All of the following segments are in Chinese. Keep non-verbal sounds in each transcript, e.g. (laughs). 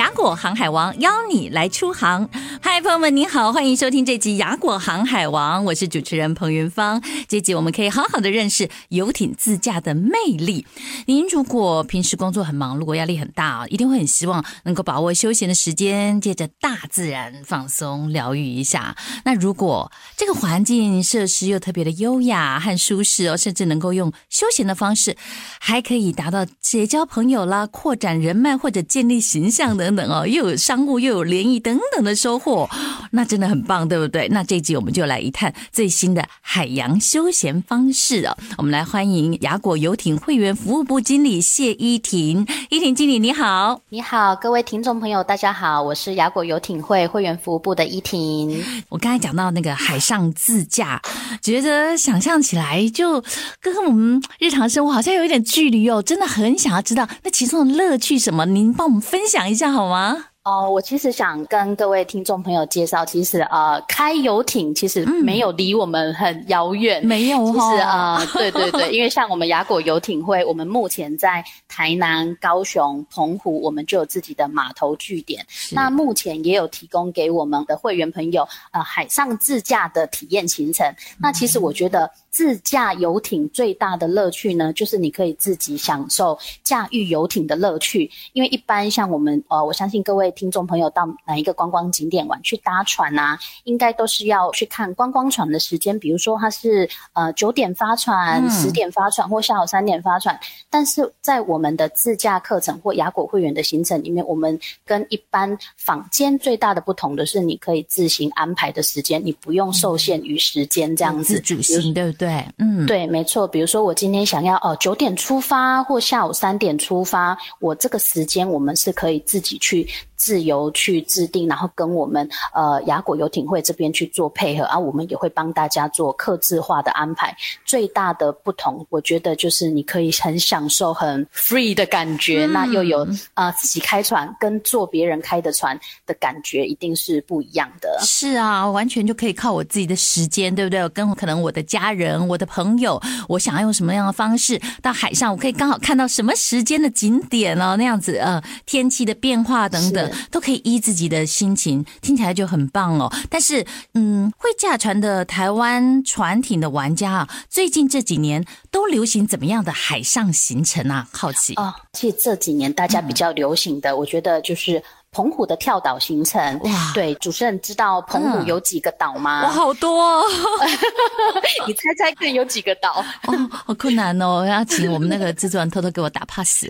雅果航海王邀你来出航，嗨，朋友们，您好，欢迎收听这集雅果航海王，我是主持人彭云芳。这集我们可以好好的认识游艇自驾的魅力。您如果平时工作很忙碌，压力很大，一定会很希望能够把握休闲的时间，借着大自然放松疗愈一下。那如果这个环境设施又特别的优雅和舒适哦，甚至能够用休闲的方式，还可以达到结交朋友啦、扩展人脉或者建立形象的等等哦，又有商务又有联谊等等的收获，那真的很棒，对不对？那这一集我们就来一探最新的海洋休闲方式哦。我们来欢迎雅果游艇会员服务部经理谢依婷，依婷经理你好，你好，各位听众朋友大家好，我是雅果游艇会会员服务部的依婷。我刚才讲到那个海上自驾，觉得想象起来就跟我们日常生活好像有一点距离哦，真的很想要知道那其中的乐趣什么，您帮我们分享一下好吗？哦，我其实想跟各位听众朋友介绍，其实呃，开游艇其实没有离我们很遥远，嗯、没有。其实呃，对对对，因为像我们雅果游艇会，我们目前在台南、高雄、澎湖，我们就有自己的码头据点。那目前也有提供给我们的会员朋友呃海上自驾的体验行程。那其实我觉得。自驾游艇最大的乐趣呢，就是你可以自己享受驾驭游艇的乐趣。因为一般像我们，呃，我相信各位听众朋友到哪一个观光景点玩去搭船啊，应该都是要去看观光船的时间。比如说它是呃九点发船、十点发船或下午三点发船。但是在我们的自驾课程或雅果会员的行程里面，我们跟一般坊间最大的不同的是，你可以自行安排的时间，你不用受限于时间这样子。自主性，对不对？对，嗯，对，没错。比如说，我今天想要哦九点出发，或下午三点出发，我这个时间我们是可以自己去。自由去制定，然后跟我们呃雅果游艇会这边去做配合啊，我们也会帮大家做客制化的安排。最大的不同，我觉得就是你可以很享受很 free 的感觉，嗯、那又有啊、呃、自己开船跟坐别人开的船的感觉，一定是不一样的。是啊，完全就可以靠我自己的时间，对不对？跟可能我的家人、我的朋友，我想要用什么样的方式到海上，我可以刚好看到什么时间的景点哦，那样子呃天气的变化等等。都可以依自己的心情，听起来就很棒哦。但是，嗯，会驾船的台湾船艇的玩家啊，最近这几年都流行怎么样的海上行程啊？好奇哦。其实这几年大家比较流行的，我觉得就是。澎湖的跳岛行程，哇，对，主持人知道澎湖有几个岛吗？哇，好多哦！(laughs) 你猜猜看有几个岛？哦，好困难哦！要请我们那个制作人偷偷给我打 pass。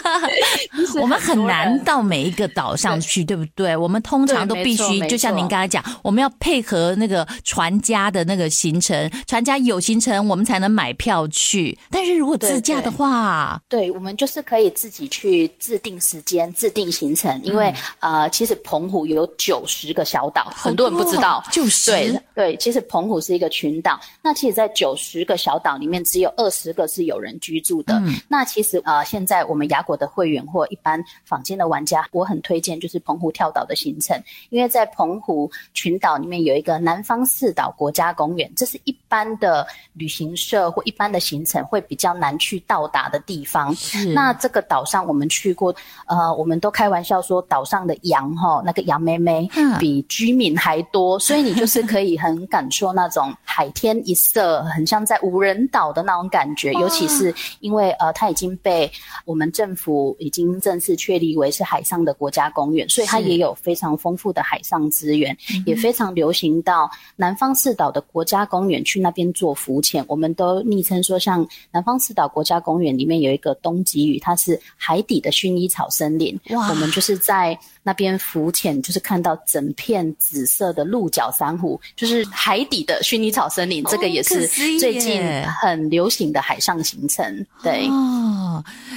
(laughs) 我们很难到每一个岛上去，对，不对？我们通常都必须，就像您刚才讲，我们要配合那个船家的那个行程，船家有行程，我们才能买票去。但是如果自驾的话，对，我们就是可以自己去制定时间、制定行程。因为呃，其实澎湖有九十个小岛，很多人不知道。九十对对，其实澎湖是一个群岛。那其实，在九十个小岛里面，只有二十个是有人居住的。嗯、那其实呃，现在我们雅果的会员或一般坊间的玩家，我很推荐就是澎湖跳岛的行程，因为在澎湖群岛里面有一个南方四岛国家公园，这是一般的旅行社或一般的行程会比较难去到达的地方。是那这个岛上我们去过，呃，我们都开玩笑。说岛上的羊哈，那个羊妹妹比居民还多，所以你就是可以很感受那种海天一色，很像在无人岛的那种感觉。尤其是因为呃，它已经被我们政府已经正式确立为是海上的国家公园，所以它也有非常丰富的海上资源，也非常流行到南方四岛的国家公园去那边做浮潜。我们都昵称说，像南方四岛国家公园里面有一个东极屿，它是海底的薰衣草森林。哇，我们就是。在那边浮潜，就是看到整片紫色的鹿角珊瑚，就是海底的薰衣草森林。这个也是最近很流行的海上行程。对，哦，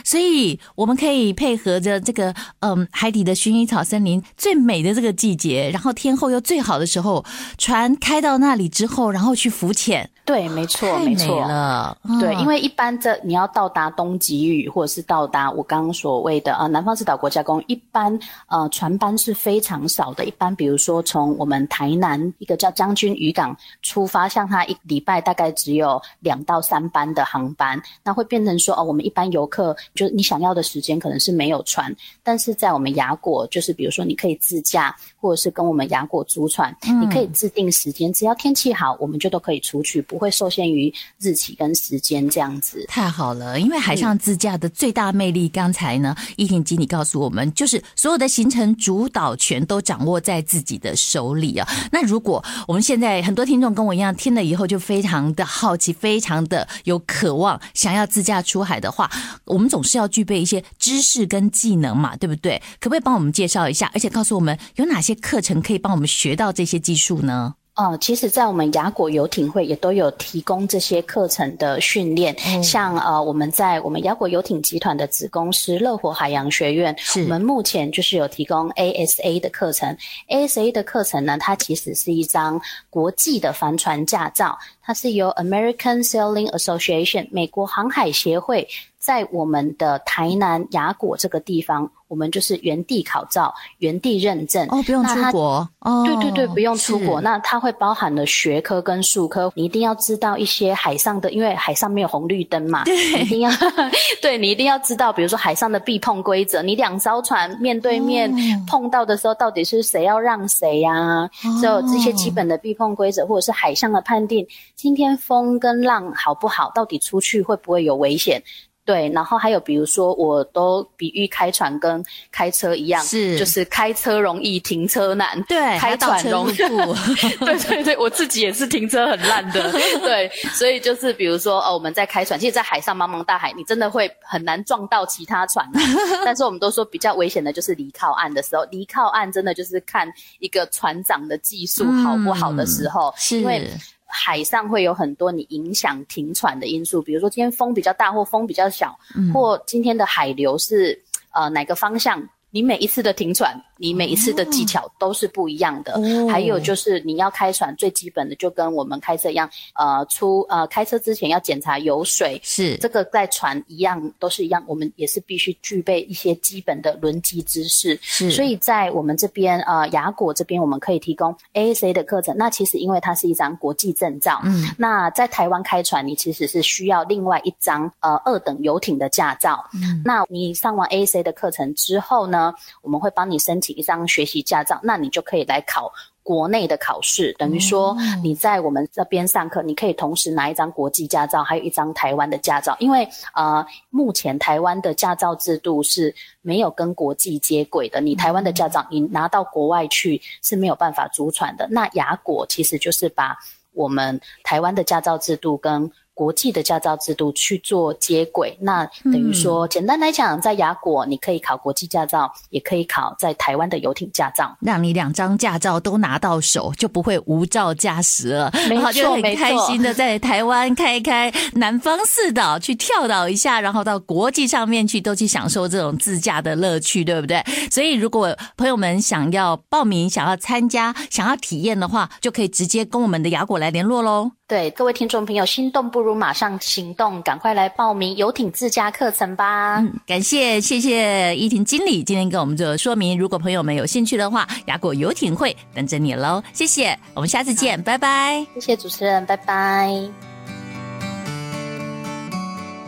所以我们可以配合着这个嗯海底的薰衣草森林最美的这个季节，然后天候又最好的时候，船开到那里之后，然后去浮潜。对，没错，没错了。对，因为一般这你要到达东极域，或者是到达我刚刚所谓的呃南方四岛国家公园，一般呃船班是非常少的。一般比如说从我们台南一个叫将军渔港出发，像它一礼拜大概只有两到三班的航班，那会变成说哦，我们一般游客就是你想要的时间可能是没有船，但是在我们雅果，就是比如说你可以自驾，或者是跟我们雅果租船，嗯、你可以制定时间，只要天气好，我们就都可以出去。不会受限于日期跟时间这样子，太好了。因为海上自驾的最大魅力，刚才呢，依婷经理告诉我们，就是所有的行程主导权都掌握在自己的手里啊。那如果我们现在很多听众跟我一样，听了以后就非常的好奇，非常的有渴望，想要自驾出海的话，我们总是要具备一些知识跟技能嘛，对不对？可不可以帮我们介绍一下，而且告诉我们有哪些课程可以帮我们学到这些技术呢？哦、呃，其实，在我们雅果游艇会也都有提供这些课程的训练，嗯、像呃，我们在我们雅果游艇集团的子公司乐活海洋学院，我们目前就是有提供 ASA 的课程。ASA 的课程呢，它其实是一张国际的帆船驾照，它是由 American Sailing Association 美国航海协会。在我们的台南雅果这个地方，我们就是原地考照、原地认证哦，不用出国哦。对对对，不用出国。那它会包含了学科跟术科，你一定要知道一些海上的，因为海上没有红绿灯嘛，对，你一定要 (laughs) 对，你一定要知道，比如说海上的避碰规则，你两艘船面对面碰到的时候，到底是谁要让谁呀、啊？所有这些基本的避碰规则，或者是海上的判定，今天风跟浪好不好，到底出去会不会有危险？对，然后还有比如说，我都比喻开船跟开车一样，是就是开车容易，停车难。(laughs) 对，开船容易。对对对，我自己也是停车很烂的。(laughs) 对，所以就是比如说，哦，我们在开船，其实，在海上茫茫大海，你真的会很难撞到其他船。(laughs) 但是我们都说比较危险的就是离靠岸的时候，离靠岸真的就是看一个船长的技术好不好的时候，嗯、是因为。海上会有很多你影响停船的因素，比如说今天风比较大或风比较小，嗯、或今天的海流是呃哪个方向。你每一次的停船，你每一次的技巧都是不一样的。哦、还有就是你要开船，最基本的就跟我们开车一样，呃，出呃开车之前要检查油水，是这个在船一样都是一样，我们也是必须具备一些基本的轮机知识。是，所以在我们这边呃雅果这边，我们可以提供 ASA 的课程。那其实因为它是一张国际证照，嗯，那在台湾开船，你其实是需要另外一张呃二等游艇的驾照。嗯，那你上完 ASA 的课程之后呢？我们会帮你申请一张学习驾照，那你就可以来考国内的考试。等于说你在我们这边上课，你可以同时拿一张国际驾照，还有一张台湾的驾照。因为呃，目前台湾的驾照制度是没有跟国际接轨的。你台湾的驾照，你拿到国外去是没有办法租船的。那雅果其实就是把我们台湾的驾照制度跟国际的驾照制度去做接轨，那等于说，简单来讲，在雅果你可以考国际驾照，也可以考在台湾的游艇驾照，让你两张驾照都拿到手，就不会无照驾驶了。没错，就很开心的在台湾开一开南方四岛去跳岛一下，然后到国际上面去，都去享受这种自驾的乐趣，对不对？所以，如果朋友们想要报名、想要参加、想要体验的话，就可以直接跟我们的雅果来联络喽。对，各位听众朋友，心动不如马上行动，赶快来报名游艇自驾课程吧！嗯，感谢谢谢依婷经理今天跟我们做说明。如果朋友们有兴趣的话，雅果游艇会等着你喽！谢谢，我们下次见，拜拜！谢谢主持人，拜拜！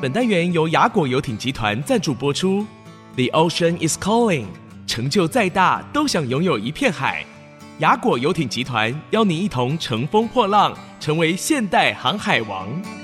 本单元由雅果游艇集团赞助播出。The ocean is calling，成就再大都想拥有一片海。雅果游艇集团邀您一同乘风破浪，成为现代航海王。